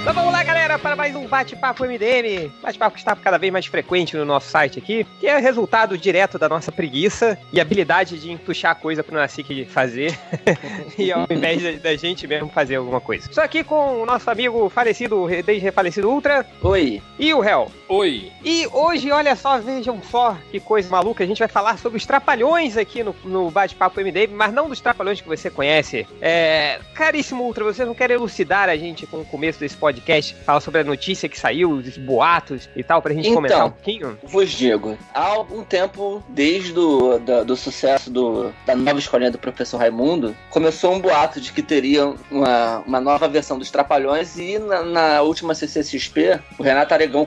Então vamos lá, galera, para mais um Bate-Papo MDM. Bate-papo que está cada vez mais frequente no nosso site aqui, que é resultado direto da nossa preguiça e habilidade de puxar coisa para o Nacique fazer, e ao invés da gente mesmo fazer alguma coisa. Só aqui com o nosso amigo falecido, desde refalecido Ultra. Oi. E o Hel. Oi. E hoje, olha só, vejam só que coisa maluca, a gente vai falar sobre os trapalhões aqui no, no Bate-Papo MDM, mas não dos trapalhões que você conhece. É, caríssimo Ultra, você não quer elucidar a gente com o começo desse podcast? podcast, fala sobre a notícia que saiu, os boatos e tal, pra gente então, comentar um pouquinho? Vos digo, há algum tempo, desde do, do, do, sucesso do, da nova escolinha do professor Raimundo, começou um boato de que teria uma, uma nova versão dos Trapalhões e na, na última CCXP, o Renato Aragão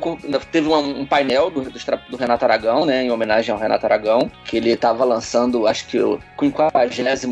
teve um, um painel do, do, Renato Aragão, né, em homenagem ao Renato Aragão, que ele estava lançando, acho que o 50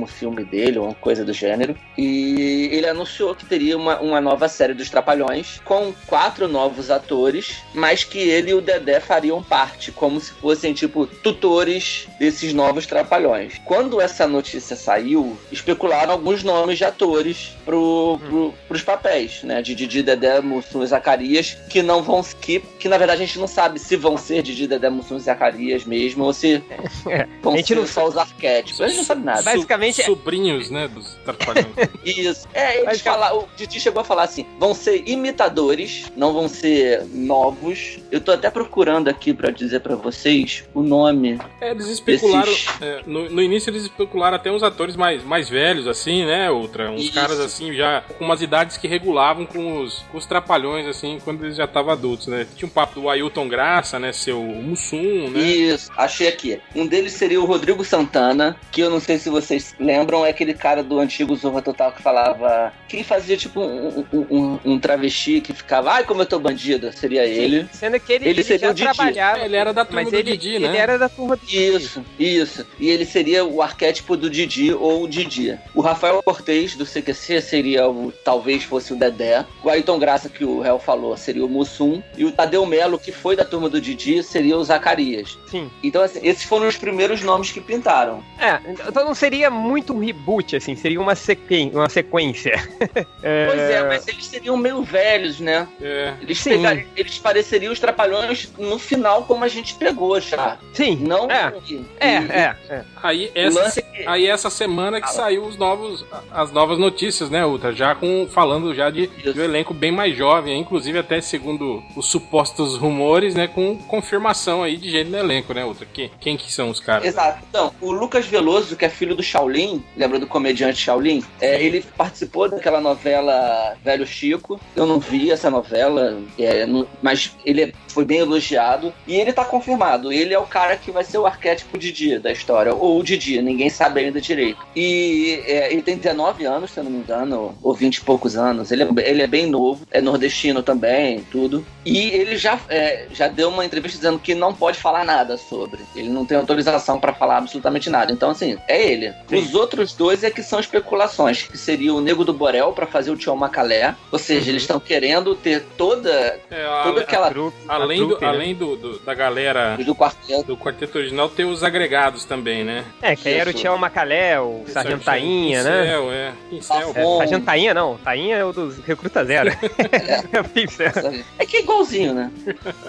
filme dele, ou uma coisa do gênero, e ele anunciou que teria uma, uma nova série dos Trapalhões com quatro novos atores, mas que ele e o Dedé fariam parte, como se fossem, tipo, tutores desses novos Trapalhões. Quando essa notícia saiu, especularam alguns nomes de atores pro, pro, pros papéis, né? De Didi, Dedé, Mussum e Zacarias, que não vão. Que, que na verdade a gente não sabe se vão ser Didi, Dedé, Mussum e Zacarias mesmo, ou se é. vão a gente ser não... só os arquétipos. A gente não sabe nada. Basicamente. Sobrinhos, né? Dos Trapalhões. Isso. É, eles falar, o Didi chegou a falar assim: vão ser imitadores, não vão ser novos. Eu tô até procurando aqui para dizer para vocês o nome. É, eles especularam. Desses... É, no, no, início eles especularam até uns atores mais, mais velhos, assim, né, Ultra? Uns Isso. caras assim, já com umas idades que regulavam com os, com os trapalhões, assim, quando eles já estavam adultos, né? Tinha um papo do Ailton Graça, né? Seu Mussum, né? Isso, achei aqui. Um deles seria o Rodrigo Santana, que eu não sei se vocês lembram, é aquele cara do antigo Zorra Total que falava. que fazia tipo um, um, um travesti que ficava, ai como eu tô bandida, seria Sim, ele. Sendo que ele, ele, ele seria já o Didi. trabalhava. Ele era da turma mas do ele, Didi, né? Ele era da turma do Didi. Isso, isso. E ele seria o arquétipo do Didi ou o Didi. O Rafael Cortez, do CQC, seria o, talvez fosse o Dedé. O Ayrton Graça, que o réu falou, seria o Mussum. E o Tadeu Melo, que foi da turma do Didi, seria o Zacarias. Sim. Então, assim, esses foram os primeiros nomes que pintaram. É, então não seria muito um reboot, assim, seria uma, sequen uma sequência. é... Pois é, mas eles seriam meio velhos, né? É. Eles, pegar, eles pareceriam os trapalhões no final, como a gente pegou já. Sim. Não. É, e, é, é, é, Aí, essa, é aí essa semana que saiu os novos, as novas notícias, né, Ultra? Já com, falando já de, de um elenco bem mais jovem, inclusive até segundo os supostos rumores, né, com confirmação aí de gente no elenco, né, Ultra? Quem, quem que são os caras? Exato. Então, o Lucas Veloso, que é filho do Shaolin, lembra do comediante Shaolin? É, ele participou daquela novela Velho Chico. Eu não vi essa novela, é, no, mas ele foi bem elogiado. E ele tá confirmado. Ele é o cara que vai ser o arquétipo Didi da história. Ou o Didi, ninguém sabe ainda direito. E é, ele tem 19 anos, se eu não me engano, ou 20 e poucos anos. Ele é, ele é bem novo, é nordestino também, tudo. E ele já, é, já deu uma entrevista dizendo que não pode falar nada sobre. Ele não tem autorização para falar absolutamente nada. Então, assim, é ele. Sim. Os outros dois é que são especulações, que seria o Nego do Borel para fazer o Tio Macalé. Ou seja, uhum. eles estão querendo ter toda, é, a, toda aquela. A trupe, além trupe, do, né? além do, do, da galera do quarteto. do quarteto original, ter os agregados também, né? É, que aí era o Tio Macalé, o Sargento Tainha, né? Pincel, é. Pincel. É, Sargento Tainha não. Tainha é o dos Recruta Zero. é. é que é igualzinho, né?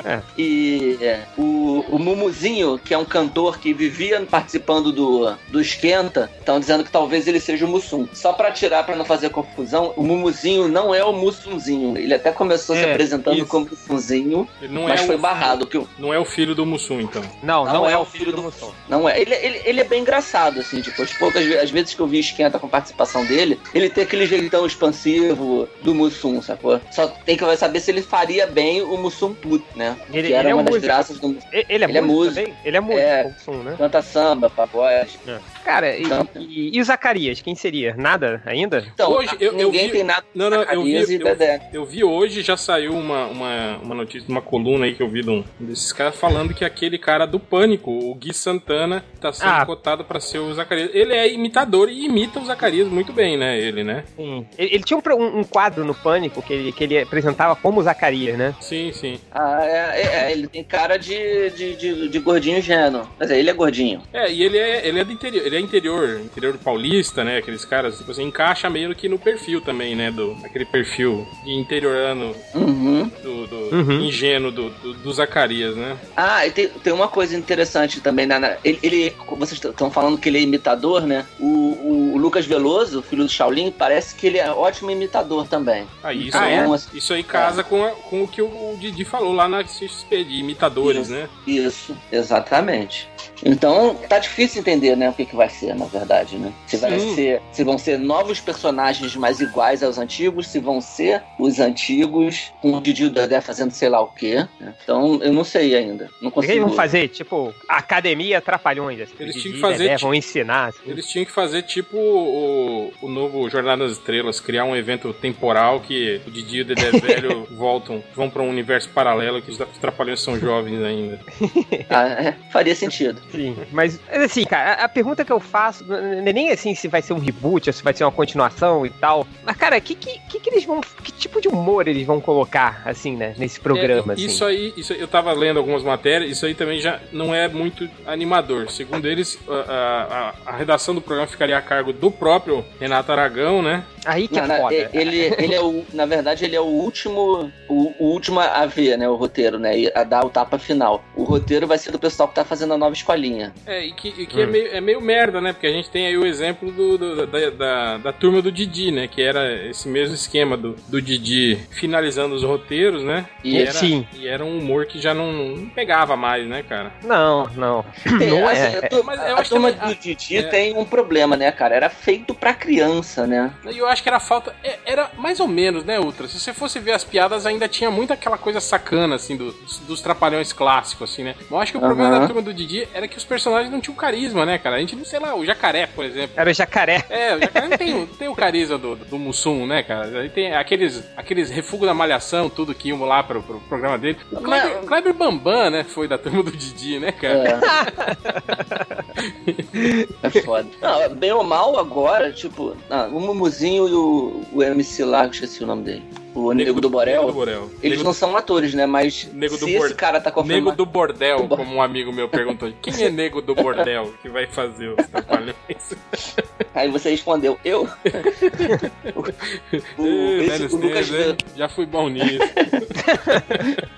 É. E é, o, o Mumuzinho, que é um cantor que vivia participando do, do Esquenta, estão dizendo que talvez ele seja o Mussum. Só pra tirar, pra não fazer confusão, o Mumuzinho não é o Mussumzinho. Ele até começou é, se apresentando isso. como Mussunzinho, mas é foi barrado. Que... Não é o filho do Mussum, então. Não, não, não é, é, o filho, filho do, do Mussum. Não é. Ele, ele, ele é bem engraçado, assim, tipo, as poucas as vezes que eu vi Esquenta com participação dele, ele tem aquele jeitão expansivo do Mussum, sacou? Só tem que saber se ele faria bem o Mussum Put, né? Ele, que era ele é uma das graças do Ele, ele é, ele músico. É músico. Ele é músico, é, Mussum, né? Canta samba, pagode. É. Cara, e, então, e, e, o Zacarias, quem seria? Nada ainda? Então, hoje eu, ninguém eu vi, tem nada. Não, não, eu vi, eu, eu, vi hoje, já saiu uma, uma, uma notícia, uma coluna aí que eu vi de um desses caras falando que aquele cara do Pânico, o Gui Santana, tá sendo ah. cotado para ser o Zacarias. Ele é imitador e imita o Zacarias muito bem, né? Ele, né? Sim. Ele, ele tinha um, um, quadro no Pânico que ele, que ele apresentava como o Zacarias, né? Sim, sim. Ah, é, é, é ele tem cara de, de, de, de gordinho ingênuo. Mas é, ele é gordinho. É, e ele é, ele é do interior ele é interior, interior paulista, né? Aqueles caras, tipo assim, encaixa meio que no perfil também, né? Do, aquele perfil de interiorano Uhum. do, do Uhum. ingênuo do, do, do Zacarias, né? Ah, e tem, tem uma coisa interessante também. Na- ele, ele- vocês estão falando que ele é imitador, né? O, o Lucas Veloso, filho do Shaolin, parece que ele é ótimo imitador também. Ah, isso, Ah, aí, é? Então, isso aí casa com, a- com o que o, o Didi falou lá na XP de imitadores, Isso. né? Isso, exatamente. Então, tá difícil entender, né, o que, que vai ser, na verdade, né? Se vai Sim. ser, se vão ser novos personagens mais iguais aos antigos, se vão ser os antigos com o Didi Dedé fazendo sei lá o quê. né? Então, eu não sei ainda. Não O que eles consigo. vão fazer? Tipo, academia trapalhões. Assim, Eles tinham que fazer, Dedé tipo- vão ensinar. assim. Eles tinham que fazer tipo o, o novo Jornada das Estrelas, criar um evento temporal que o Didi e o Dedé Velho voltam, vão pra um universo paralelo que os Trapalhões são jovens ainda. Ah, é, faria sentido. Sim, mas mas assim, cara, a, a pergunta que eu faço não é nem assim se vai ser um reboot ou se vai ser uma continuação e tal. Mas, cara, que, que, que, que eles vão. Que tipo de humor eles vão colocar, assim, né, nesse programa, É, assim? Isso aí, isso aí- eu tava lendo algumas matérias, isso aí também já não é muito animador. Segundo eles, a, a- a redação do programa ficaria a cargo do próprio Renato Aragão, né? Aí que é Não, não, foda. ele, ele é o, na verdade, ele é o último, o, o último a ver, né, o roteiro, né, e a dar o tapa final. O roteiro vai ser do pessoal que tá fazendo a nova escolinha. É, e que, e que é, Hum. meio, é meio merda, né? Porque a gente tem aí o exemplo do, do- da, da, da turma do Didi, né? Que era esse mesmo esquema do, do Didi finalizando os roteiros, né? E era, sim. E era um humor que já não, não pegava mais, né, cara? Não, não. Não assim, é. Mas eu a acho turma também- do Didi é. tem um problema, né, cara? Era feito pra criança, né? E eu acho que era falta. é- Era mais ou menos, né, Ultra? Se você fosse ver as piadas, ainda tinha muito aquela coisa sacana, assim, do- dos, dos trapalhões clássicos, assim, né? Mas eu acho que o problema Aham. da turma do Didi era que os personagens não tinham carisma, né, cara? A gente não, sei lá, o jacaré, por exemplo. Era o jacaré. É, o jacaré não tem, tem o carisma do, do Mussum, né, cara? Aí tem aqueles, aqueles refugos da malhação, tudo que iam lá pro, pro programa dele. O Kleber, Mas- Kleber Bambam, né, foi da turma do Didi, né, cara? É. é foda. Não, bem ou mal agora, tipo, ah, o Mumuzinho e o, o MC lá, que esqueci o nome dele. O Nego, do Borel. Nego do Borel. Eles Nego- não são atores, né? Mas Nego se esse cara tá Nego confirmado... do Bordel, Do como um amigo meu perguntou. Quem é Nego do Bordel que vai fazer os trapalhões? Aí você respondeu, eu? o, o- esse- o Lucas tempos, hein? Ve- Já fui bom nisso.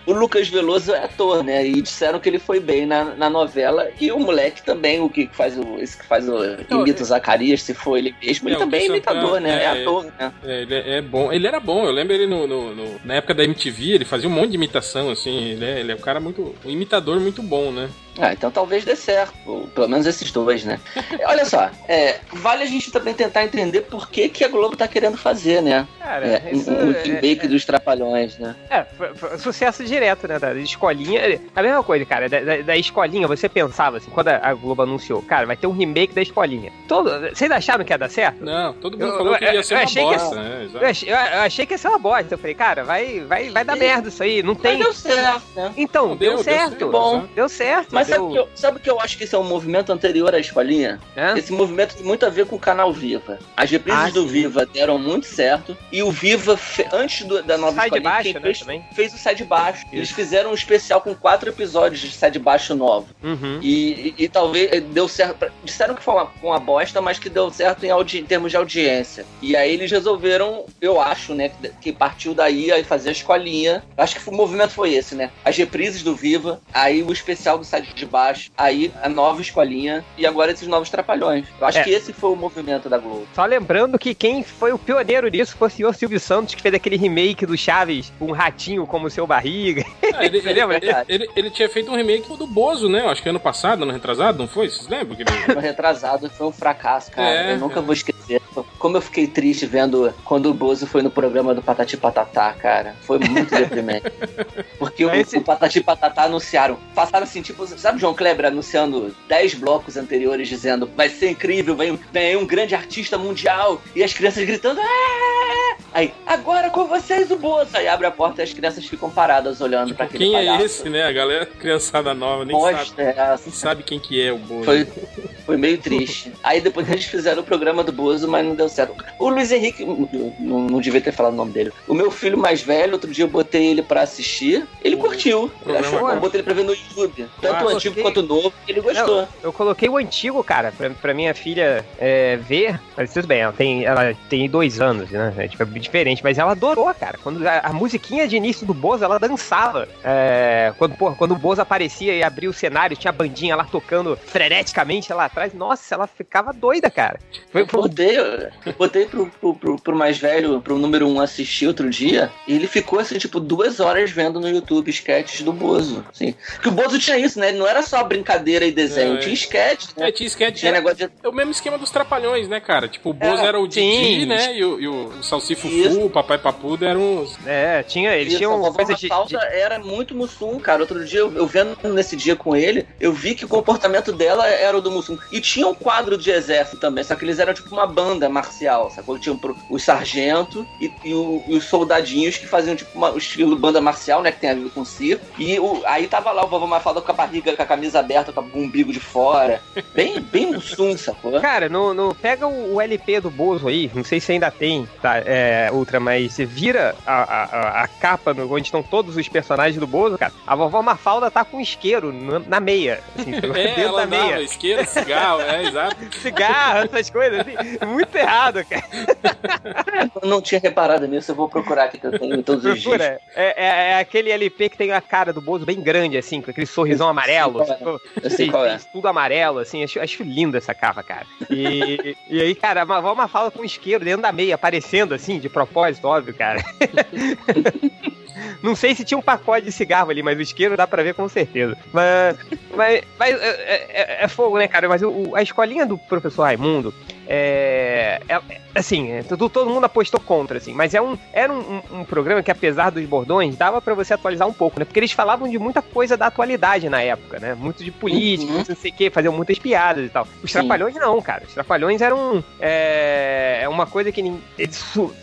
o Lucas Veloso é ator, né? E disseram que ele foi bem na, na novela. E o moleque também, o que faz o. Esse que faz o. imita o Zacarias, se for ele mesmo, ele É, também é imitador, né? É, é, ator, né? É, ele é, é bom. Ele era bom, eu lembro ele no, no- no- na época da MTV, ele fazia um monte de imitação, assim. Ele é, ele é um cara muito. um imitador muito bom, né? Ah, então talvez dê certo. Ou pelo menos esses dois, né? Olha só, é, vale a gente também tentar entender por que, que a Globo tá querendo fazer, né? Cara, É, isso um, um é- remake dos Trapalhões, né? É, foi- foi sucesso direto, né? Da escolinha. A mesma coisa, cara. Da, da- da escolinha, você pensava assim, quando a Globo anunciou, cara, vai ter um remake da escolinha. Todo, vocês acharam que ia dar certo? Não, todo mundo Eu- falou que ia ser eu uma achei que- bosta, né? Exato. Eu achei, eu- achei que ia ser uma bosta. Eu falei, cara, vai, vai, vai dar merda isso aí. Não Mas tem. deu certo, né? Então, deu, deu, deu certo. certo, bom. Deu certo. Mas sabe deu... o que, eu, sabe o que eu acho que esse é um movimento anterior à escolinha? Hã? Esse movimento tem muito a ver com o canal Viva. As reprises Ah, do sim. Viva deram muito certo. E o Viva, fe- antes do- da nova Sai escolinha, baixo, né, fez, também. fez o Sai de Baixo. Eles fizeram um especial com quatro episódios de Sai de Baixo novo. Uhum. E, e- e talvez eh, deu certo. pra- Disseram que foi uma, uma bosta, mas que deu certo em, audi- em termos de audiência. E aí eles resolveram, eu acho, né, que, que partiu daí a fazer a escolinha. Acho que o movimento foi esse, né? As reprises do Viva, aí o especial do site de baixo, aí a nova escolinha e agora esses novos trapalhões. Eu acho É. que esse foi o movimento da Globo. Só lembrando que quem foi o pioneiro disso foi o senhor Silvio Santos, que fez aquele remake do Chaves, um ratinho como seu barriga. Ah, ele, Você ele, lembra? ele, ele- ele tinha feito um remake do Bozo, né? Eu Acho que ano passado, ano retrasado, não foi? Vocês lembram? Que ele- No retrasado foi um fracasso, cara. É, eu nunca é. vou esquecer. Como eu fiquei triste vendo quando o Bozo foi no programa do Patati Patatá, cara. Foi muito deprimente. Porque o, esse- o Patati Patatá anunciaram. Passaram assim, tipo, sabe o João Kleber anunciando 10 blocos anteriores dizendo vai ser incrível, vem, vem um grande artista mundial e as crianças gritando. "Ah!" Aí, agora com vocês o Bozo. Aí abre a porta e as crianças ficam paradas olhando pra aquele Quem é palhaço. esse, né? A galera criançada nova nem sabe, é essa. nem sabe quem que é o Bozo. Foi, foi meio triste. Aí depois eles fizeram o programa do Bozo, mas não deu certo. O Luiz Henrique, não, não devia ter falado o nome dele. O meu filho mais velho, outro dia eu botei ele pra assistir, ele curtiu. Ele achou, eu botei ele pra ver no YouTube. Tanto ah, o antigo coloquei... quanto o novo, ele gostou. Não, eu coloquei o antigo, cara, pra, pra minha filha é, ver. Mas tudo bem, ela tem, ela tem dois anos, né? É, tipo, é diferente, mas ela adorou, cara. Quando a, a musiquinha de início do Bozo, ela dançava. É, quando, porra, quando o Bozo aparecia e abria o cenário, tinha a bandinha lá tocando freneticamente lá atrás. Nossa, ela ficava doida, cara. Foi, foi... Eu botei, eu botei pro, pro, pro, pro, mais velho, pro número um assistir outro dia, e ele ficou assim, tipo, duas horas vendo no YouTube sketches do Bozo. Assim. Porque o Bozo tinha isso, né? Ele não era só brincadeira e desenho, é, tinha sketch, né? É, tinha sketch. Tinha é, negócio de... é o mesmo esquema dos Trapalhões, né, cara? Tipo, o Bozo era, era o Didi, né? E o, e o Salsifufu, o Papai Papudo eram os... É, tinha, eles tinham coisa de, de... era muito Mussum, cara. Outro dia, eu, eu vendo nesse dia com ele, eu vi que o comportamento dela era o do Mussum. E tinha um quadro de exército também, só que eles eram tipo uma banda marcial, sacou? Tinha os sargentos e, e, o, e, os soldadinhos que faziam tipo uma, o estilo banda marcial, né? Que tem a ver com circo. E o, aí tava lá o vovô Mafalda com a barriga, com a camisa aberta, com o umbigo de fora. Bem, bem Mussum, sacou? Cara, no, no, pega o, o, LP do Bozo aí, não sei se ainda tem, tá? É, Ultra, mas você vira a, a, a capa no, onde estão todos os personagens do Bozo, cara. A vovó Mafalda tá com isqueiro na, na meia. Assim, é, dentro da meia. Isqueiro, cigarro, é, exato. cigarro, essas coisas, assim. Muito errado, cara. Eu não tinha reparado nisso, eu vou procurar aqui que eu tenho todos Procura. os dias. É, é, é, aquele LP que tem a cara do Bozo bem grande, assim, com aquele sorrisão amarelo. Eu sei qual é. Eu sei qual é. Tudo amarelo, assim. Acho, acho linda essa capa, cara. E, e aí, cara, a vovó Mafalda com isqueiro dentro da meia, aparecendo, assim, de propósito, óbvio, cara. Não sei se tinha um pacote de cigarro ali, mas o isqueiro dá pra ver com certeza. Mas, mas, mas é, é, é, é fogo, né, cara? Mas o, a escolinha do professor Raimundo é, é, assim, é, todo, todo mundo apostou contra, assim, mas é um, era um, um, um programa que, apesar dos bordões, dava para você atualizar um pouco, né? Porque eles falavam de muita coisa da atualidade na época, né? Muito de política, uhum. não sei o que, faziam muitas piadas e tal. Os Sim. Trapalhões não, cara. Os Trapalhões eram é, é uma coisa que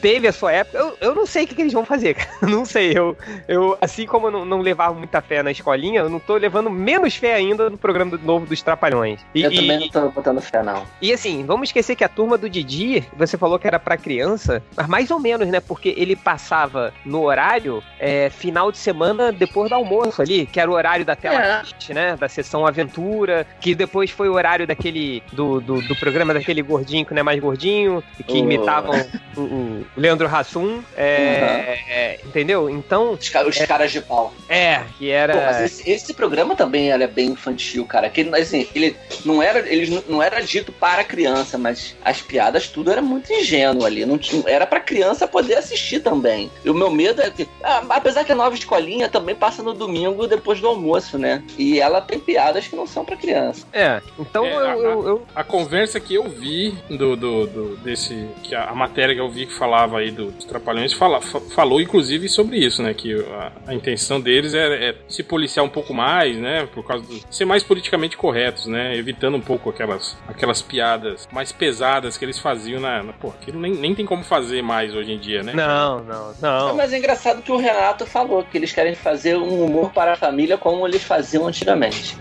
teve a sua época. Eu, eu não sei o que, que eles vão fazer, cara. Não sei. Eu, eu assim como eu não, não levava muita fé na escolinha, eu não tô levando menos fé ainda no programa novo dos Trapalhões. E, eu também não tô botando fé, não. E assim, vamos esquecer que a turma do Didi, você falou que era para criança, mas mais ou menos, né? Porque ele passava no horário é, final de semana depois do almoço ali, que era o horário da tela é. Kit, né? Da sessão aventura, que depois foi o horário daquele do, do, do programa daquele gordinho que não é mais gordinho, que oh. imitavam o, o, Leandro Hassum, é, uhum. é, entendeu? Então os, os é, caras de pau. É, que era. Pô, mas esse, esse programa também é bem infantil, cara. Que assim, ele não era ele não era dito para criança, mas as piadas, tudo era muito ingênuo ali. Não tinha, era pra criança poder assistir também. E o meu medo é que, ah, apesar que a nova escolinha também passa no domingo depois do almoço, né? E ela tem piadas que não são pra criança. É, então é, eu, a, eu, eu, A conversa que eu vi do, do, do desse. Que a, a, matéria que eu vi que falava aí dos Trapalhões fala, falou inclusive sobre isso, né? Que a, a intenção deles é, é, se policiar um pouco mais, né? Por causa de ser mais politicamente corretos, né? Evitando um pouco aquelas, aquelas piadas mais pesadas que eles faziam na. na pô, aquilo nem, nem tem como fazer mais hoje em dia, né? Não, não, não. É, mas é engraçado que o Renato falou que eles querem fazer um humor para a família como eles faziam antigamente.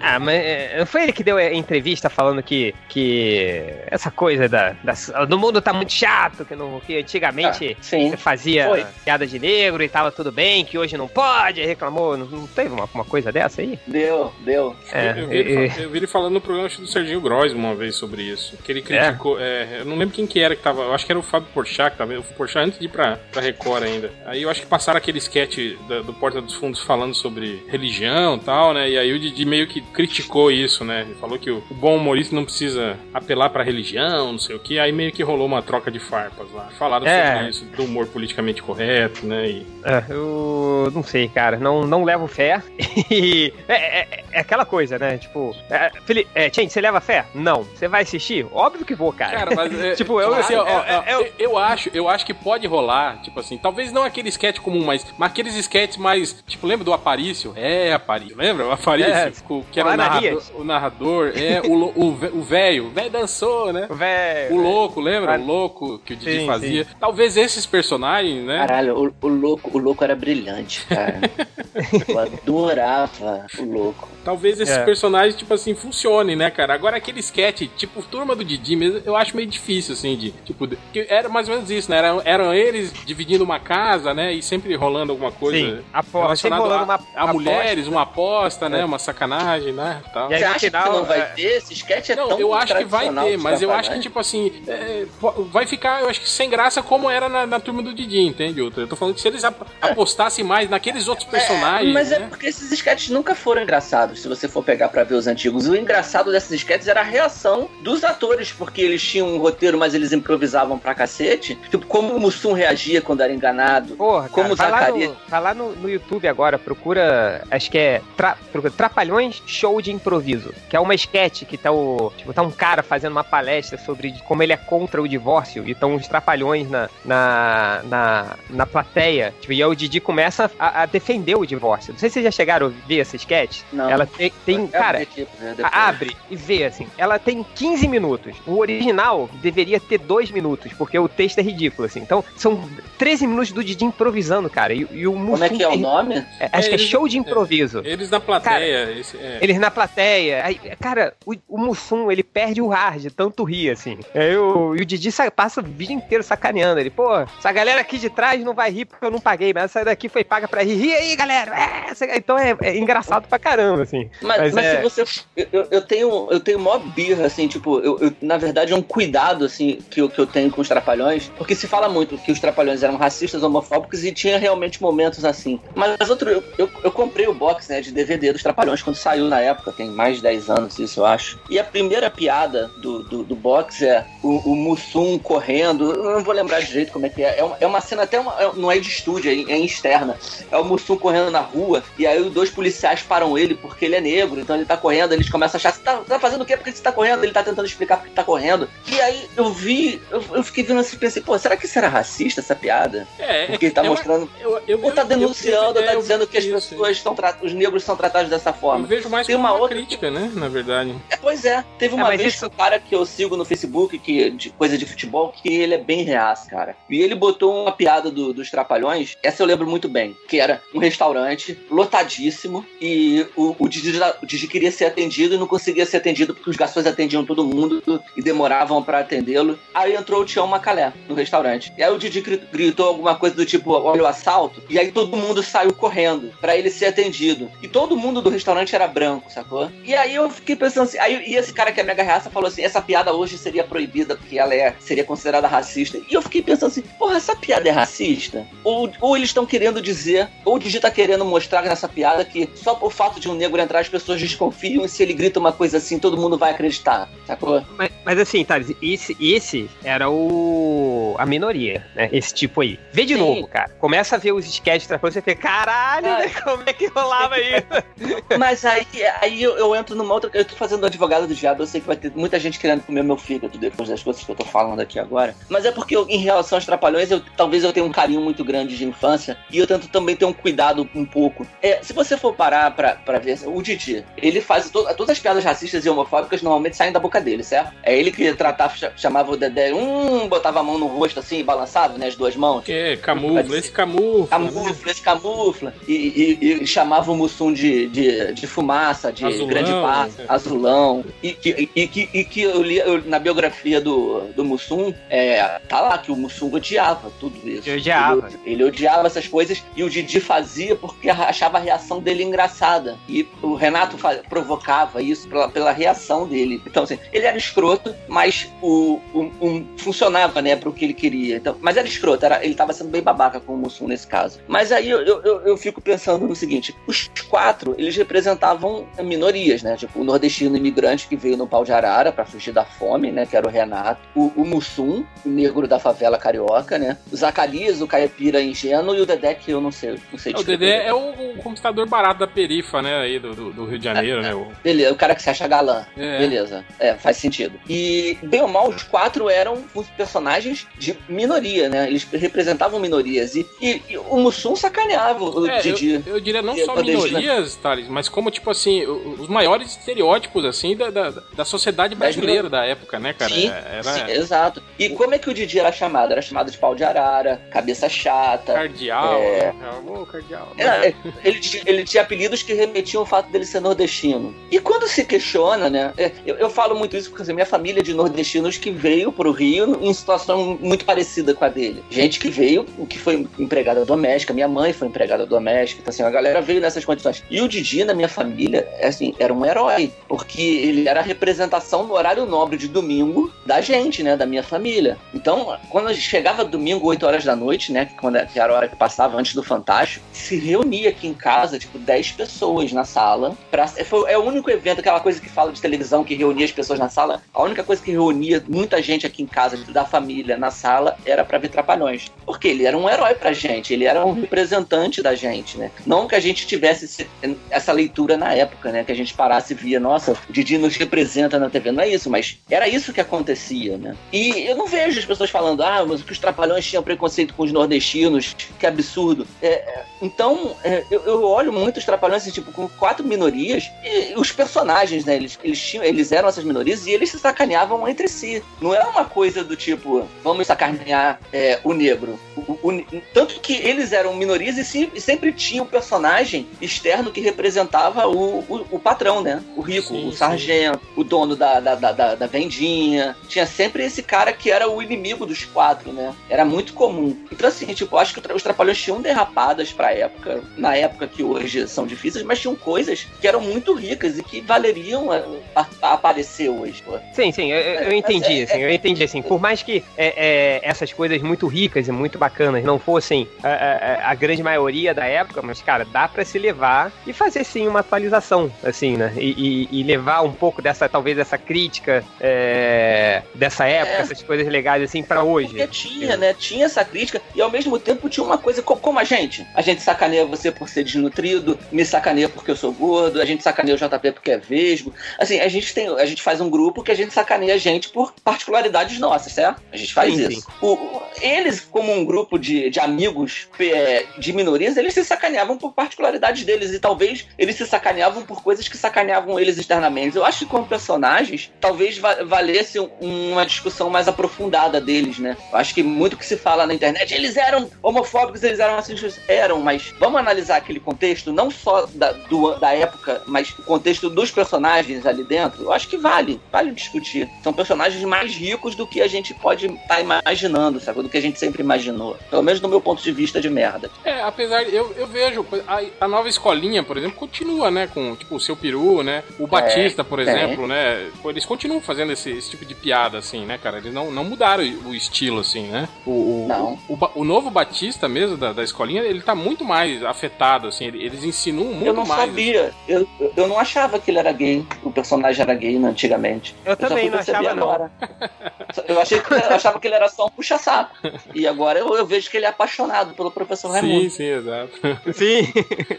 Ah, mas é, foi ele que deu a entrevista falando que, que essa coisa da, da do mundo tá muito chato, que, não, que antigamente ah, fazia foi. piada de negro e tava tudo bem, que hoje não pode, reclamou. Não, não teve uma, uma, coisa dessa aí? Deu, deu. É, eu, eu, vi ele, eu, vi ele, falando no programa do Serginho Gross uma vez sobre isso. Que ele criticou. É. É, eu não lembro quem que era que tava. Eu acho que era o Fábio Porchat que tava. O Porchat antes de ir pra, pra Record ainda. Aí eu acho que passaram aquele sketch da, do Porta dos Fundos falando sobre religião e tal, né? E aí o Didi meio que criticou isso, né? Ele falou que o, o bom humorista não precisa apelar pra religião, não sei o que. Aí meio que rolou uma troca de farpas lá. Falaram é. sobre isso, do humor politicamente correto, né? E... É, eu não sei, cara. Não, não levo fé. E é, é, é aquela coisa, né? Tipo, é, Felipe, é, Chen, você leva fé? Não. Você vai assistir? Óbvio que vou, cara. Cara, mas. É, tipo, eu, assim, ó, é, é, eu, eu, acho, eu acho que pode rolar, tipo assim, talvez não aquele sketch comum, mas, mas aqueles sketches mais. Tipo, lembra do Aparício? É, Aparício. Lembra? O Aparício? É, com maluco que era o narrador, o narrador, é o velho, o velho dançou, né? O velho. O louco, lembra? O louco que o Didi sim, fazia. Sim. Talvez esses personagens, né? Caralho, o, o, louco, o louco era brilhante, cara. Eu adorava o louco. Talvez esses é. personagens, tipo assim, funcionem, né, cara? Agora aquele sketch, tipo, turma do Didi mesmo, eu acho meio difícil, assim, de. Tipo, que era mais ou menos isso, né? Eram, eram eles dividindo uma casa, né? E sempre rolando alguma coisa. Sim, aposta, rolando uma, a, a mulheres, uma aposta, né? É. Uma sacanagem, né? Tal. E aí, Você acha final, que não vai é... ter? Esse sketch é não, tão eu acho que vai ter, mas eu acho que, tipo assim, é, vai ficar, eu acho que sem graça como era na, na turma do Didi, entende? Eu tô falando que se eles apostassem mais naqueles outros é, personagens. mas é né? é porque esses sketches nunca foram engraçados, se você for pegar pra ver os antigos. O engraçado desses sketches era a reação dos atores, porque eles tinham um roteiro, mas eles improvisavam pra cacete. Tipo, como o Mussum reagia quando era enganado. Porra, como cara, vai, lá no, vai lá no, no, YouTube agora, procura, acho que é tra, procura, Trapalhões Show de Improviso, que é uma sketch que tá o, tipo, tá um cara fazendo uma palestra sobre como ele é contra o divórcio e estão os trapalhões na, na, na, na plateia. Tipo, e aí o Didi começa a, a, defender o divórcio. Não sei se vocês já chegaram a ver essa sketch. Não. Ela tem, tem cara, tipo, né, abre e vê assim. Ela tem 15 minutos. O original deveria ter 2 minutos, porque o texto é ridículo, assim. Então, são 13 minutos do Didi improvisando, cara. E, e o Como é que é o nome? É, acho é, que é show de improviso. É, eles na plateia. Cara, esse, é. Eles na plateia. Aí, cara, o, o Mussum, ele perde o ar de tanto rir, assim. Aí, o, e o Didi passa o vídeo inteiro sacaneando ele. Pô, essa galera aqui de trás não vai rir porque eu não paguei, mas essa daqui foi paga pra rir. Ri aí, galera! É, então é, é, engraçado pra caramba, assim. Mas, mas, mas é... se você. Eu, eu, tenho, eu tenho mó birra, assim, tipo, eu, eu, na verdade é um cuidado, assim, que eu, que eu tenho com os trapalhões, porque se fala muito que os trapalhões eram racistas, homofóbicos e tinha realmente momentos assim. Mas outro, eu, eu, eu comprei o box, né, de DVD dos trapalhões quando saiu na época, tem mais de 10 anos isso, eu acho. E a primeira piada do, do, do box é o, o Mussum correndo, eu não vou lembrar direito como é que é. É uma, é uma cena até, uma, é, não é de estúdio, é, é externa. É o Mussum correndo na rua, e aí os dois policiais param ele porque ele é negro, então ele tá correndo, eles começam a achar, você tá, tá fazendo o quê? Porque você tá correndo? Ele tá tentando explicar porque tá correndo. E aí eu vi, eu, eu fiquei vendo assim, pensei, pô, será que isso era racista, essa piada? É, porque ele tá mostrando. Eu, eu, ou tá denunciando, ou tá dizendo que as pessoas estão os negros são tratados dessa forma. Eu vejo mais Tem uma, uma outra crítica, né? Na verdade. É, pois é. Teve é, uma é, vez isso... um cara que eu sigo no Facebook, que, de coisa de futebol, que ele é bem reaço, cara. E ele botou uma piada do, dos Trapalhões, essa eu lembro muito bem, que era um restaurante lotadíssimo e o, o, Didi, o Didi queria ser atendido e não conseguia ser atendido porque os garçons atendiam todo mundo e demoravam para atendê-lo. Aí entrou o Tião Macalé no restaurante. E aí o Didi gritou alguma coisa do tipo, olha o assalto, e aí todo mundo saiu correndo para ele ser atendido. E todo mundo do restaurante era branco, sacou? E aí eu fiquei pensando assim, aí, e esse cara que é mega raça falou assim, essa piada hoje seria proibida porque ela é, seria considerada racista. E eu fiquei pensando assim, porra, essa piada é racista? Ou, ou eles estão querendo dizer, ou o Didi tá querendo mostrar nessa piada que só por fato de um negro entrar as pessoas desconfiam e se ele grita uma coisa assim, todo mundo vai acreditar, sacou? Mas, mas assim, Thales, esse, esse era o a minoria, né? Esse tipo aí. Vê de Sim. novo, cara. Começa a ver os sketches você ver, caralho, né? como é que rolava isso? Mas aí, aí eu, eu, entro numa outra. Eu tô fazendo advogado do diabo, eu sei que vai ter muita gente querendo comer meu fígado depois das coisas que eu tô falando aqui agora. Mas é porque eu, em relação aos trapalhões, eu, talvez eu tenha um carinho muito grande de infância e eu tento também ter um cuidado um pouco. É, se você for parar pra, pra ver, o Didi, ele faz. To, todas as piadas racistas e homofóbicas normalmente saem da boca dele, certo? É ele que tratava, chamava o Dedé, um botava a mão no rosto assim, balançado, né? As duas mãos. Que camufla, esse camufla. Camufla, esse camufla. E, e, e chamava o Mussum de, de, de fumaça, de azulão, grande passo, azulão. E, e, e, que, e que eu li eu, na biografia do, do Mussum, é, tá lá que o Mussum odiava tudo isso. Eu odiava. Ele, ele, odiava essas coisas e o Didi fazia porque achava a reação dele engraçada. E o Renato provocava isso pela, pela reação dele. Então, assim, ele era escroto, mas o, o, o funcionava, né, pro que ele queria. Então, mas era escroto, era, ele tava sendo bem babaca com o Mussum nesse caso. Mas aí eu, eu, eu fico pensando no seguinte: os quatro, eles representavam minorias, né? Tipo, o nordestino imigrante que veio no pau de arara para fugir da fome, né? Que era o Renato. O, o Mussum, o negro da favela carioca, né? O Zacarias, o caipira ingênuo e o Dedé, que eu não sei. Não sei o Dedé é o, o conquistador barato da perifa, né? Aí do, do, do Rio de Janeiro, é, né? O... Beleza, o cara que se acha galã. É. Beleza. É, faz sentido. E, bem ou mal, os quatro eram os personagens de minoria, né? Eles representavam minorias. E, e, e o Mussum sacaneava o é, Didi. Eu, eu diria não só minorias, Thales, mas como, tipo, tipo assim, os maiores estereótipos, assim, da, da, da sociedade brasileira da época, né, cara? Sim, era... sim, exato. E como é que o Didi era chamado? Era chamado de pau de arara, cabeça chata. Cardial. É... Né? cardial. É, ele, ele tinha apelidos que remetiam ao fato dele ser nordestino. E quando se questiona, né? É, eu, eu falo muito isso porque assim, minha família é de nordestinos que veio pro Rio em situação muito parecida com a dele. Gente que veio, que foi empregada doméstica, minha mãe foi empregada doméstica, então assim, a galera veio nessas condições. E o Didi, na minha família, é, assim, era um herói, porque ele era a representação no horário nobre de domingo da gente, né? Da minha família. Então, quando chegava domingo, 8 horas da noite, né? Quando era a hora que passava antes do Fantástico, se reunia aqui em casa, tipo, 10 pessoas na sala. Pra, foi, é o único evento, aquela coisa que fala de televisão que reunia as pessoas na sala. A única coisa que reunia muita gente aqui em casa, da família, na sala, era para ver Trapalhões. Porque ele era um herói pra gente, ele era um representante da gente, né? Não que a gente tivesse essa leitura na época, né? Que a gente parasse e via, nossa, o Didi nos representa na TV. Não é isso, mas era isso que acontecia, né? E eu não vejo as pessoas falando, ah, mas que os Trapalhões tinham preconceito com os nordestinos, que absurdo. É, é então, é, eu, eu, olho muito os Trapalhões, assim, tipo, com quatro minorias, e os personagens, né? Eles, eles, tinham, eles eram essas minorias e eles se sacaneavam entre si. Não era uma coisa do tipo, vamos sacanear é, o negro. O, o, tanto que eles eram minorias e, sempre tinha um personagem externo que representava o, o, o patrão, né? O rico, sim, o sargento, sim. o dono da, da, da, da, vendinha. Tinha sempre esse cara que era o inimigo dos quatro, né? Era muito comum. Então, assim, tipo, acho que os Trapalhões tinham derrapadas pra época, na época que hoje são difíceis, mas tinham coisas que eram muito ricas e que valeriam a, a, a aparecer hoje. Pô. Sim, sim, eu, eu entendi, é, assim, eu entendi, assim, por mais que é, é, essas coisas muito ricas e muito bacanas não fossem a, a, a, grande maioria da época, mas, cara, dá para se levar e fazer, sim, uma atualização, assim, né, e, e, e levar um pouco dessa, talvez, essa crítica é, dessa época, é. essas coisas legais, assim, para hoje. Porque tinha, né, tinha essa crítica e, ao mesmo tempo, tinha uma coisa como a gente. A gente sacaneia você por ser desnutrido, me sacaneia porque eu sou gordo, a gente sacaneia o JP porque é vesgo. Assim, a gente tem, a gente faz um grupo que a gente sacaneia a gente por particularidades nossas, certo? A gente faz sim, isso. Sim. O, eles, como um grupo de, de amigos é, de minorias, eles se sacaneavam por particularidades deles e talvez eles se sacaneavam por coisas que sacaneavam eles externamente. Eu acho que como personagens, talvez va valesse uma discussão mais aprofundada deles, né? Eu acho que muito que se fala na internet, eles eram homofóbicos, eles eram racistas, eram, mas vamos analisar aquele contexto, não só da, do, da época, mas o contexto dos personagens ali dentro, eu acho que vale, vale discutir. São personagens mais ricos do que a gente pode estar tá imaginando, sabe? Do que a gente sempre imaginou. Pelo menos do meu ponto de vista de merda. É, apesar, eu, eu vejo, a, a nova escolinha, por exemplo, continua, né? Com, tipo, o seu peru, né? O é, Batista, por exemplo, é. né? Eles continuam fazendo esse, esse, tipo de piada, assim, né, cara? Eles não, não mudaram o estilo, assim, né? O, o, não. O, o, o novo Batista mesmo, da, da escolinha, ele tá muito mais afetado, assim, eles insinuam muito mais. Eu não mais, sabia, eu, eu não achava que ele era gay, o personagem era gay né, antigamente. Eu, eu também não achava agora. Não. Eu, achei que, eu achava que ele era só um puxa-saco. E agora eu, eu, vejo que ele é apaixonado pelo professor Raimundo. Sim, sim, exato. Sim.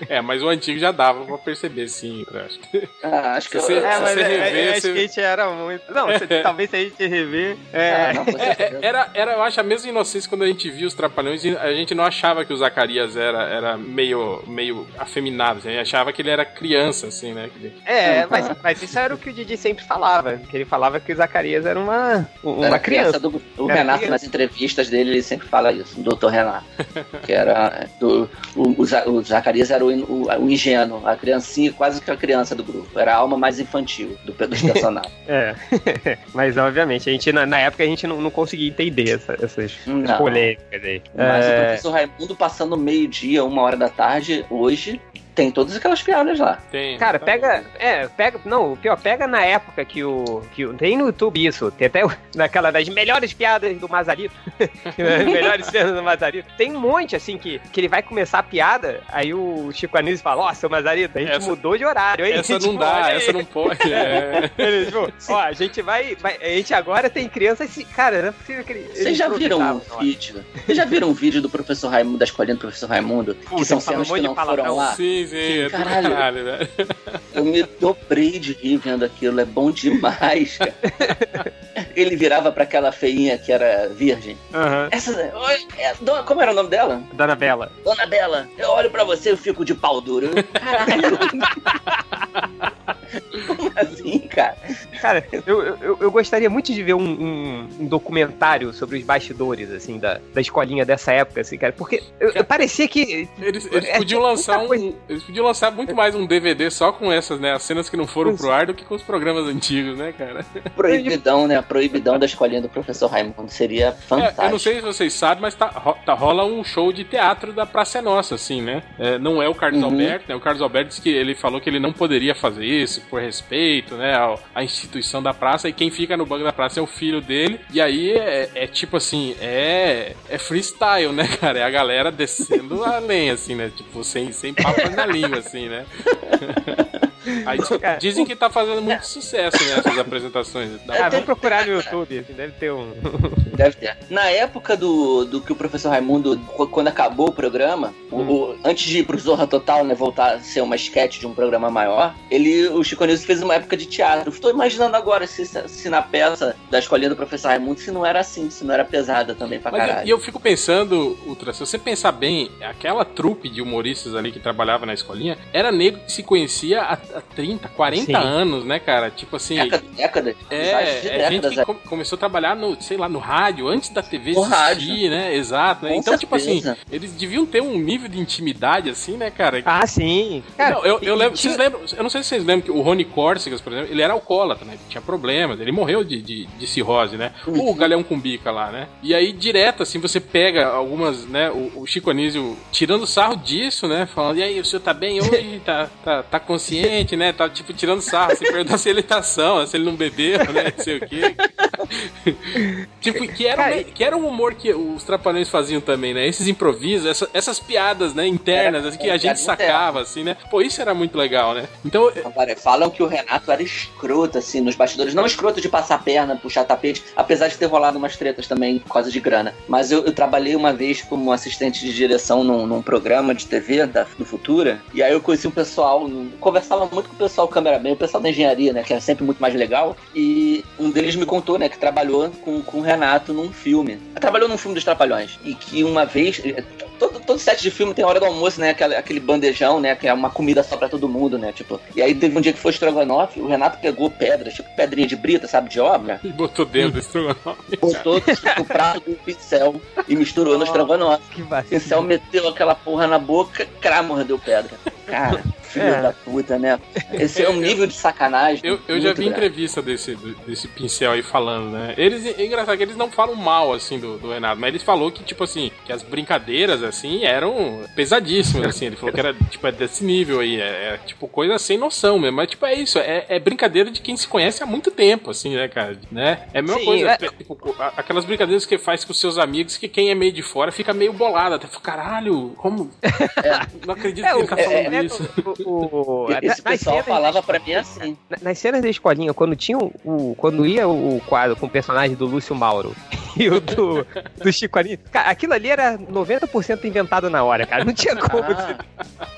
É, mas o antigo já dava pra perceber, sim, eu acho. Ah, acho que se eu, você, é, mas você rever, é, acho que a gente era muito. Não, você, talvez se a gente rever. É... Ah, não, é, era, era, eu acho, a mesma inocência quando a gente viu os Trapalhões e a gente não achava que o Zacarias era, era meio, meio afeminado, assim, a gente achava que ele era criança, assim, né? É, mas, mas isso era o que o Didi sempre falava, que ele falava que o Zacarias era uma, uma era criança. Do, o Renato, criança. nas entrevistas dele, ele sempre fala isso, o doutor Renato. que era. Do, o, o, Zacarias era o, o, o, ingênuo, a criancinha, quase que a criança do grupo. Era a alma mais infantil do, dos personagens. é. Mas, obviamente, a gente, na, na época a gente não, não conseguia entender essa, essas não. polêmicas aí. Mas é... o professor Raimundo passando meio-dia, uma hora da tarde, hoje, tem todas aquelas piadas lá. Tem. Cara, pega. É, pega. Não, o pior, pega na época que o. Que o tem no YouTube isso. Tem até naquela das melhores piadas do Mazarito. melhores cenas do Mazarito. Tem um monte, assim, que, que ele vai começar a piada, aí o Chico Anísio fala: Ó, oh, seu Mazarito, a gente essa, mudou de horário, hein? Essa não dá, essa não pode. É. Ele, tipo, ó, a gente vai, vai, A gente agora tem crianças. Cara, não é possível que ele. Vocês já viram um vídeo? Vocês já viram um vídeo do professor Raimundo, da escolinha do professor Raimundo? que são cenas que não foram lá? Sim, sim, é caralho, caralho velho. Eu me dobrei de rir vendo aquilo, é bom demais, cara. ele virava pra aquela feinha que era virgem. Aham. Essa. é, dona- como era o nome dela? Dona Bela. Dona Bela, eu olho pra você e fico de pau duro. Caralho. Assim, cara? Cara, eu, eu, eu gostaria muito de ver um, um- um documentário sobre os bastidores, assim, da, da escolinha dessa época, assim, cara. Porque eu, eu parecia que. Eles, eles É, podiam muita lançar um. coisa. Eles podiam lançar muito mais um DVD só com essas, né? As cenas que não foram pro ar do que com os programas antigos, né, cara? Proibidão, né? Proibidão da escolinha do professor Raimundo. Seria É, fantástico. eu não sei se vocês sabem, mas tá, tá- rola um show de teatro da Praça é Nossa, assim, né? É, não é o Carlos Uhum. Alberto, né? O Carlos Alberto disse que ele falou que ele não poderia fazer isso por respeito, né? ao- À, instituição da praça, e quem fica no banco da praça é o filho dele. E aí é, é tipo assim, é, é freestyle, né, cara? É a galera descendo a lenha, assim, né? Tipo, sem, sem papo na língua, assim, né? Aí Cara, dizem que tá fazendo muito sucesso, né? Essas apresentações. Ah, vamos procurar no YouTube, deve ter um. Deve ter. Na época do, do que o professor Raimundo, qu- quando acabou o programa, o- o- antes de ir pro Zorra Total, né, voltar a ser uma sketch de um programa maior, ele, o Chico Anísio fez uma época de teatro. Estou imaginando agora se, se na peça da escolinha do professor Raimundo, se não era assim, se não era pesada também pra Mas eu- caralho. e eu fico pensando, Ultra, se você pensar bem, aquela trupe de humoristas ali que trabalhava na escolinha era nego que se conhecia há, há 30, 40 Sim. anos, né, cara? Tipo assim. Década, décadas, de É, é gente décadas. que com- começou a trabalhar no, sei lá, no rádio, antes da TV No existir, né? Exato, né? Com Então, tipo assim, certeza. eles deviam ter um nível de intimidade, assim, né, cara? Ah, sim. Cara, não, eu, eu lembro, vocês lembram, eu não sei se vocês lembram que o Rony Córcegas, por exemplo, ele era alcoólatra, né? Ele tinha problemas, ele morreu de, de, de cirrose, né? Uhum. O Galeão Cumbica lá, né? E aí, direto, assim, você pega algumas, né? O, o Chico Anísio tirando sarro disso, né? Falando, e aí, o senhor tá bem hoje? Tá, tá, tá consciente, né? Tá, tipo, tirando sarro, assim, perguntando se ele tá são, se ele não bebeu, né? Não sei o quê. tipo, que era, Cara, que era um humor que os trapalhões faziam também, né? Esses improvisos, essa- essas piadas, né, internas, Era- assim, que a gente sacava, assim, né? Pô, isso era muito legal, né? Então, Agora, falam que o Renato era escroto, assim, nos bastidores. Não escroto de passar a perna, puxar tapete, apesar de ter rolado umas tretas também por causa de grana. Mas eu, eu trabalhei uma vez como assistente de direção num, num programa de TV da, do Futura. E aí eu conheci um pessoal, conversava muito com o pessoal cameraman, o pessoal da engenharia, né? Que é sempre muito mais legal. E um deles me contou, né, que trabalhou com, com o Renato num filme. Trabalhou num filme dos Trapalhões. E que uma vez. eh, Todo, todo set de filme tem hora do almoço, né? Aquele, aquele bandejão, né? Que é uma comida só pra todo mundo, né? Tipo. E aí teve um dia que foi estrogonofe, o Renato pegou pedras, tipo pedrinha de brita, sabe, de obra, e botou dentro do estrogonofe. botou no prato do pincel e misturou no estrogonofe. Que O vacilo. pincel meteu aquela porra na boca, crá, mordeu pedra. Cara, filho É. da puta, né? Esse é um nível de sacanagem. Eu, eu já vi grande. entrevista desse, desse pincel aí falando, né? Eles, é engraçado que eles não falam mal, assim, do, do Renato, mas eles falou que, tipo assim, que as brincadeiras, assim, eram pesadíssimas, assim. Ele falou que era, tipo, é desse nível aí, é, é, tipo, coisa sem noção mesmo. Mas, tipo, é isso, é, é brincadeira de quem se conhece há muito tempo, assim, né, cara? Né? É a mesma Sim, coisa, é- tipo, a- aquelas brincadeiras que faz com seus amigos que quem é meio de fora fica meio bolado, até fala, caralho, como... Não acredito É, que ele tá falando é, isso. o- o- o- Esse pessoal falava pra mim assim. Na- Nas cenas da escolinha, quando tinha o, quando ia o, quadro com o personagem do Lúcio Mauro e o do, do Chico Anísio, cara, aquilo ali era 90% inventado na hora, cara. Não tinha como. Ah,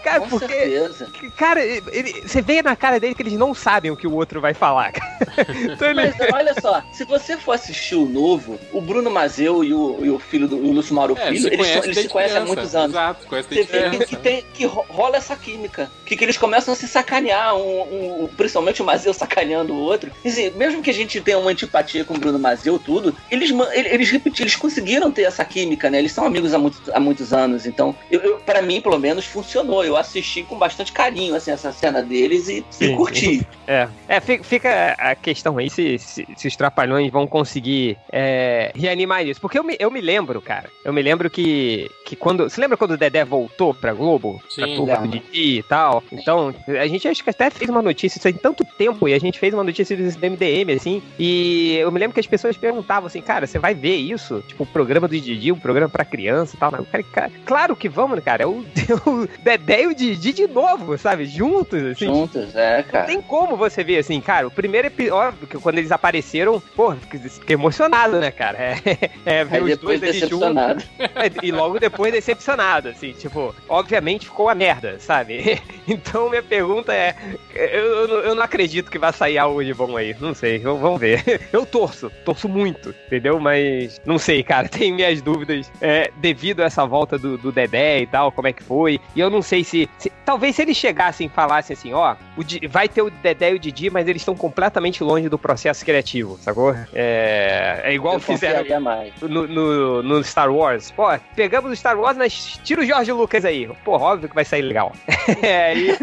cara, com porque. certeza. Cara, ele, você vê na cara dele que eles não sabem o que o outro vai falar, cara. Então ele. Mas olha só, se você for assistir o novo, o Bruno Mazeu e o, e o filho do o Lúcio Mauro É, Filho, eles, eles se conhecem há muitos anos. Exato, conhece Você vê que, que tem, que ro- rola essa química. Que, que eles começam a se sacanear, um, um- principalmente o Mazeu sacaneando o outro. Dizer, mesmo que a gente tenha uma antipatia com o Bruno Mazeu, tudo, eles, eles, repetiram, eles conseguiram ter essa química, né? Eles são amigos há, muito, há muitos anos. Então, eu, eu, para mim, pelo menos, funcionou. Eu assisti com bastante carinho assim, essa cena deles e, e Sim. curti. É, é fi- fica a questão aí se, se, se os trapalhões vão conseguir é, reanimar isso. Porque eu me, eu me lembro, cara. Eu me lembro que, que quando. Você lembra quando o Dedé voltou pra Globo? Sim, pra turma do. Didi e tal? Então, a gente acho que até fez uma notícia, isso tem tanto tempo, e a gente fez uma notícia do MDM, assim. E eu me lembro que as pessoas perguntavam assim, cara, você vai vê isso, tipo, o programa do Didi, um programa pra criança e tal. Mas, cara, claro que vamos, cara. É o, o Dedé e o Didi de novo, sabe? Juntos, assim. Juntos, é, cara. Não tem como você ver, assim, cara, o primeiro episódio, que quando eles apareceram, pô, fiquei emocionado, né, cara? É, é ver os dois ali juntos. E logo depois decepcionado, assim, tipo, obviamente ficou uma merda, sabe? Então minha pergunta é: eu, eu não acredito que vai sair algo de bom aí. Não sei, vamos ver. Eu torço, torço muito, entendeu? Mas não sei, cara, tenho minhas dúvidas é, devido a essa volta do, do, Dedé e tal, como é que foi. E eu não sei se. se talvez se eles chegassem e falassem assim: ó, o, vai ter o Dedé e o Didi, mas eles estão completamente longe do processo criativo, sacou? É, é igual eu fizeram no, no, no, Star Wars. Pô, pegamos o Star Wars, mas tira o George Lucas aí. Pô, óbvio que vai sair legal. é, e,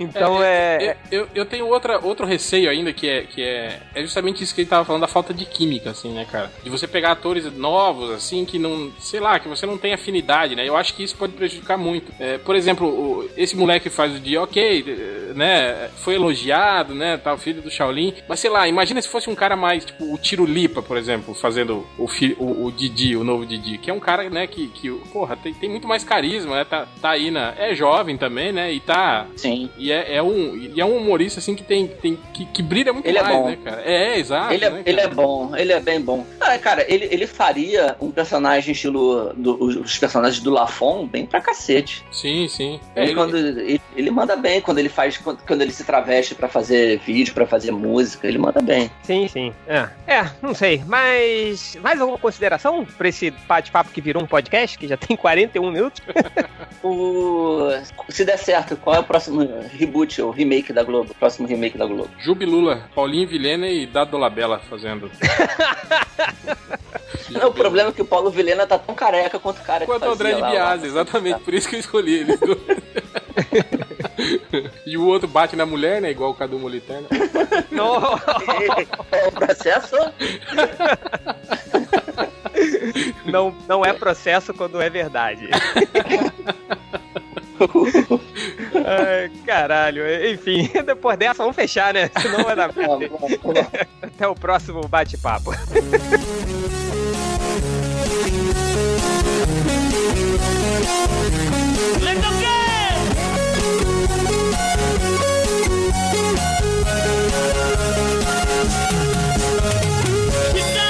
então é. é eu, eu tenho outra, outro receio ainda que é, que é, é justamente isso que ele tava falando da falta de química, assim, né, cara? De você pegar atores novos, assim, que não, sei lá, que você não tem afinidade, né? Eu acho que isso pode prejudicar muito. É, por exemplo, o, esse moleque faz o dia, ok, né? Foi elogiado, né? Tal, filho do Shaolin. Mas sei lá, imagina se fosse um cara mais, tipo, o Tiro Lipa, por exemplo, fazendo o, o, o Didi, o novo Didi, que é um cara, né, que, que porra, tem, tem muito mais carisma, né? Tá, tá aí na. É jovem também, né? E tá. Sim. E é, é um, e é um humorista, assim, que tem. tem que, que brilha muito ele é mais, é bom. né, cara? É, é exato. Ele é, né, ele é bom, ele é bem bom. Ah, cara, ele, ele faria um personagem estilo. Do, os personagens do Lafon bem pra cacete. Sim, sim. Ele, ele... Quando, ele, ele, manda bem quando ele faz. Quando, quando ele se traveste para fazer vídeo, para fazer música, ele manda bem. Sim, sim. É, é não sei. Mas. Mais alguma consideração pra esse bate-papo que virou um podcast, que já tem 41 minutos? o... Se der certo, qual é o próximo reboot ou remake da Globo? Próximo remake da Globo? Jubilula, Paulinho Vilhena e Dado Labella fazendo. Não, o problema é que o Paulo Vilhena tá tão careca quanto o cara quanto o André de Biase, exatamente, por isso que eu escolhi eles dois. e o outro bate na mulher, né? Igual o Cadu Moliterno. Não. É o processo? Não, não é processo quando é verdade. Ai, caralho, enfim, depois dessa vamos fechar, né? Senão vai dar tá tá Até o próximo bate-papo. Let's go!